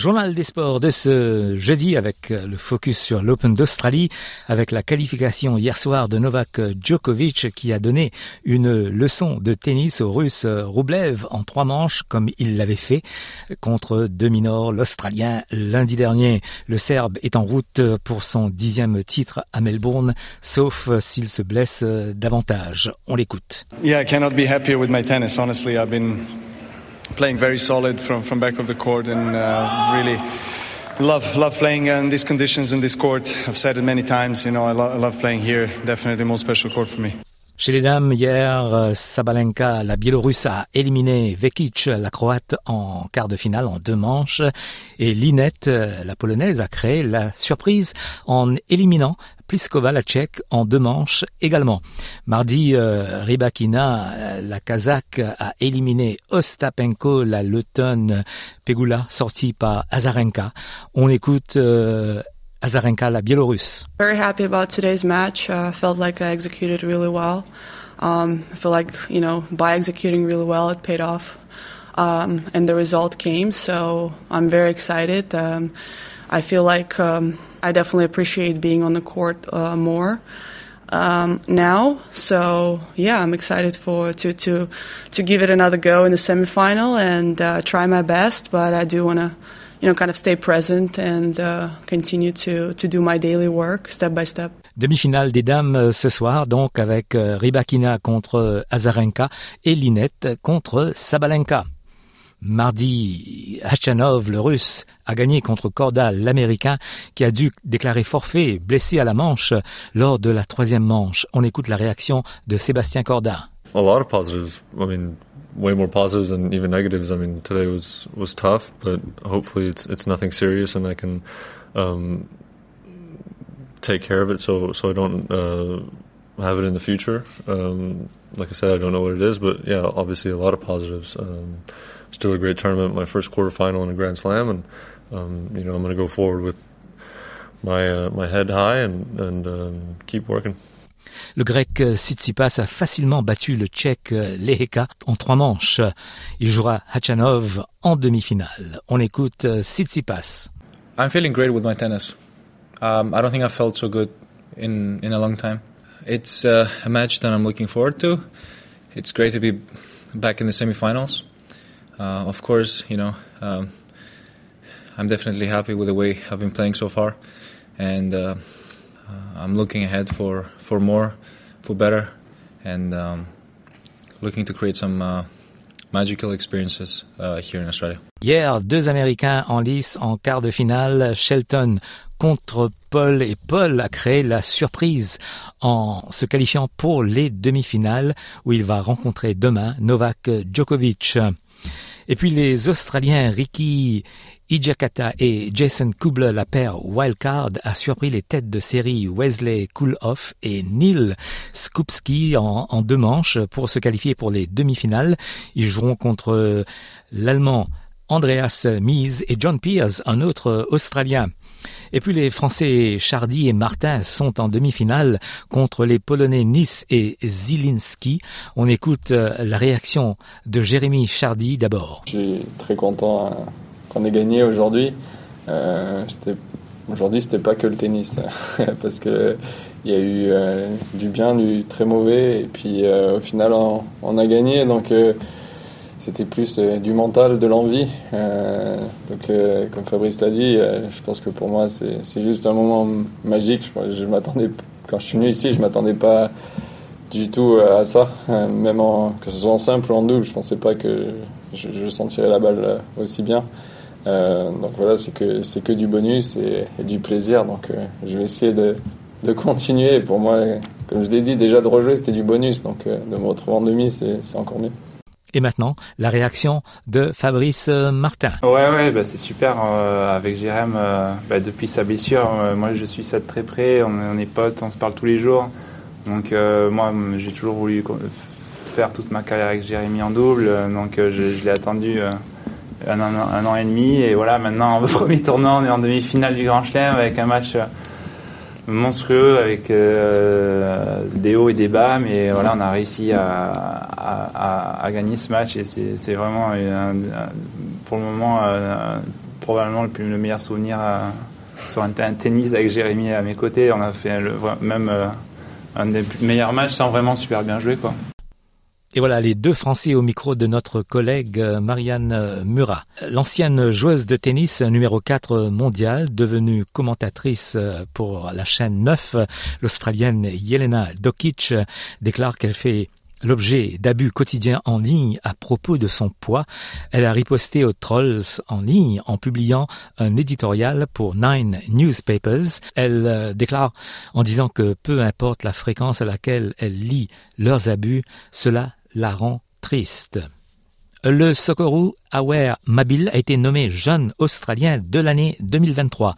Journal des sports de ce jeudi avec le focus sur l'Open d'Australie avec la qualification hier soir de Novak Djokovic qui a donné une leçon de tennis au russe Rublev en trois manches comme il l'avait fait contre Dominor, l'Australien lundi dernier. Le Serbe est en route pour son dixième titre à Melbourne sauf s'il se blesse davantage. On l'écoute. I cannot be happier with my tennis. Honestly, I've been playing very solid from, from back of the court and uh, really love love playing in these conditions in this court. I've said it many times. You know, I, lo I love playing here. Definitely the most special court for me. Chez les dames, hier, Sabalenka, la Biélorusse, a éliminé Vekic, la Croate, en quart de finale en deux manches. Et Linette, la Polonaise, a créé la surprise en éliminant Pliskova, la Tchèque, en deux manches également. Mardi, euh, Rybakina, la Kazakh, a éliminé Ostapenko, la Lettonne Pegula, sortie par Azarenka. On écoute euh, Azarenka, la Biélorusse. Very happy about today's match. I uh, felt like I executed really well. Um, I feel like, you know, by executing really well, it paid off. Um, and the result came, so I'm very excited. Um, I feel like um, I definitely appreciate being on the court uh, more um, now. So yeah, I'm excited for to to to give it another go in the semifinal and uh, try my best. But I do want to, you know, kind of stay present and uh, continue to to do my daily work step by step. Demi-finale des dames ce soir, donc avec Rybakina contre Azarenka et Linette contre Sabalenka. Mardi, Hachanov, le russe, a gagné contre Korda, l'américain, qui a dû déclarer forfait, blessé à la manche lors de la troisième manche. On écoute la réaction de Sébastien Corda. A lot of positives. I mean, way more positives than even negatives. I mean, today was was tough, but hopefully it's it's nothing serious, and I can um, take care of it, so so I don't uh, have it in the future. Um, like I said, I don't know what it is, but yeah, obviously a lot of positives. Um, still a great tournament, my first quarterfinal in a Grand Slam, and um, you know I'm going to go forward with my uh, my head high and and um, keep working. Le grec Tsitsipas a facilement battu le tchèque Leheka en trois manches. Il jouera Hachanov en demi-finale. On écoute Tsitsipas. I'm feeling great with my tennis. Um, I don't think I've felt so good in in a long time. It's uh, a match that I'm looking forward to. It's great to be back in the semifinals. Uh, of course, you know, um, I'm definitely happy with the way I've been playing so far, and uh, I'm looking ahead for, for more, for better, and um, looking to create some uh, magical experiences uh, here in Australia. Hier, deux Américains en lice en quart de finale, Shelton contre Paul et Paul a créé la surprise en se qualifiant pour les demi-finales où il va rencontrer demain Novak Djokovic. Et puis les Australiens Ricky Ijakata et Jason Kubler, la paire wildcard, a surpris les têtes de série Wesley Koolhoff et Neil Skupski en, deux manches pour se qualifier pour les demi-finales. Ils joueront contre l'Allemand Andreas Mies et John Pierce, un autre Australien. Et puis les Français Chardy et Martin sont en demi-finale contre les Polonais Nice et Zilinski. On écoute la réaction de Jérémy Chardy d'abord. Je suis très content qu'on ait gagné aujourd'hui. Euh, aujourd'hui, c'était pas que le tennis, parce que il y a eu euh, du bien, du très mauvais, et puis euh, au final, on, a gagné. Donc c'était plus du mental, de l'envie. Donc, comme Fabrice l'a dit, je pense que pour moi, c'est juste un moment magique. Je m'attendais, quand je suis venu ici, je m'attendais pas du tout à ça. même en, que ce soit en simple ou en double, je pensais pas que je, je sentirais la balle aussi bien. Donc voilà, c'est que c'est que du bonus et, et, du plaisir. Donc je vais essayer de, de continuer. pour moi, comme je l'ai dit, déjà de rejouer, c'était du bonus. Donc de me retrouver en demi, c'est encore mieux. Et maintenant, la réaction de Fabrice Martin. Ouais, ouais, bah c'est super. Euh, avec Jérém, euh, bah depuis sa blessure, euh, moi je suis ça de très près. On, on, est potes, on se parle tous les jours. Donc moi, j'ai toujours voulu faire toute ma carrière avec Jérémy en double. Donc je, je l'ai attendu un, an et demi. Et voilà, maintenant, au premier tournant, on est en demi-finale du Grand Chelem avec un match monstrueux avec des hauts et des bas, mais voilà, on a réussi à, gagner ce match et c'est vraiment pour le moment probablement le, le meilleur souvenir sur un, tennis avec Jérémy à mes côtés. On a fait le, même euh, un des meilleurs matchs sans vraiment super bien jouer. Quoi. Et voilà les deux Français au micro de notre collègue euh, Marianne euh, Murat. L'ancienne joueuse de tennis numéro 4 mondiale, devenue commentatrice pour la chaîne 9, l'Australienne Yelena Dokic, déclare qu'elle fait l'objet d'abus quotidiens en ligne à propos de son poids, elle a riposté aux trolls en ligne en publiant un éditorial pour Nine Newspapers. Elle euh, déclare en disant que peu importe la fréquence à laquelle elle lit leurs abus, cela la rend triste. Le Socceroo Aware Mabil a été nommé jeune australien de l'année 2023.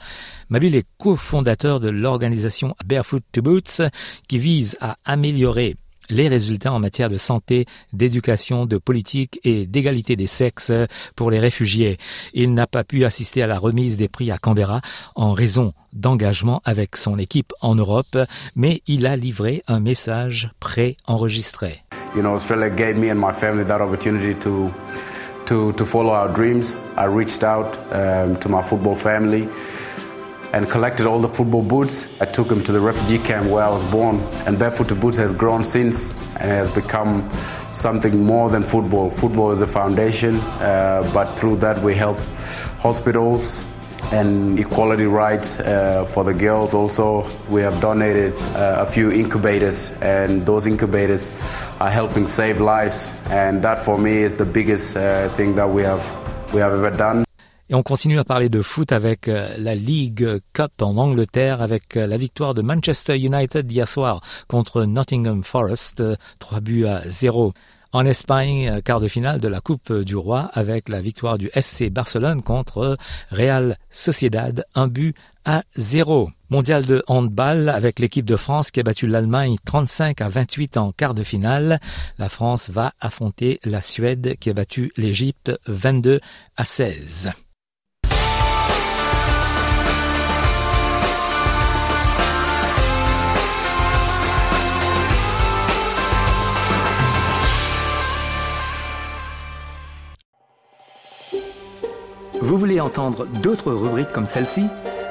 Mabil est cofondateur de l'organisation Barefoot to Boots qui vise à améliorer les résultats en matière de santé, d'éducation, de politique et d'égalité des sexes pour les réfugiés. Il n'a pas pu assister à la remise des prix à Canberra en raison d'engagement avec son équipe en Europe, mais il a livré un message pré-enregistré. You know, Australia gave me and my family that opportunity to to to follow our dreams. I reached out um, to my football family. and collected all the football boots. I took them to the refugee camp where I was born, and Barefoot to Boots has grown since and has become something more than football. Football is a foundation, uh, but through that we help hospitals and equality rights uh, for the girls. Also, we have donated uh, a few incubators, and those incubators are helping save lives. And that, for me, is the biggest uh, thing that we have we have ever done. Et on continue à parler de foot avec euh, la League Cup en Angleterre avec euh, la victoire de Manchester United hier soir contre Nottingham Forest, 3 euh, buts à 0. En Espagne, quart de finale de la Coupe du Roi avec la victoire du FC Barcelone contre Real Sociedad, 1 but à 0. Mondial de handball avec l'équipe de France qui a battu l'Allemagne 35 à 28 en quart de finale. La France va affronter la Suède qui a battu l'Égypte 22 à 16. Vous voulez entendre d'autres rubriques comme celle-ci?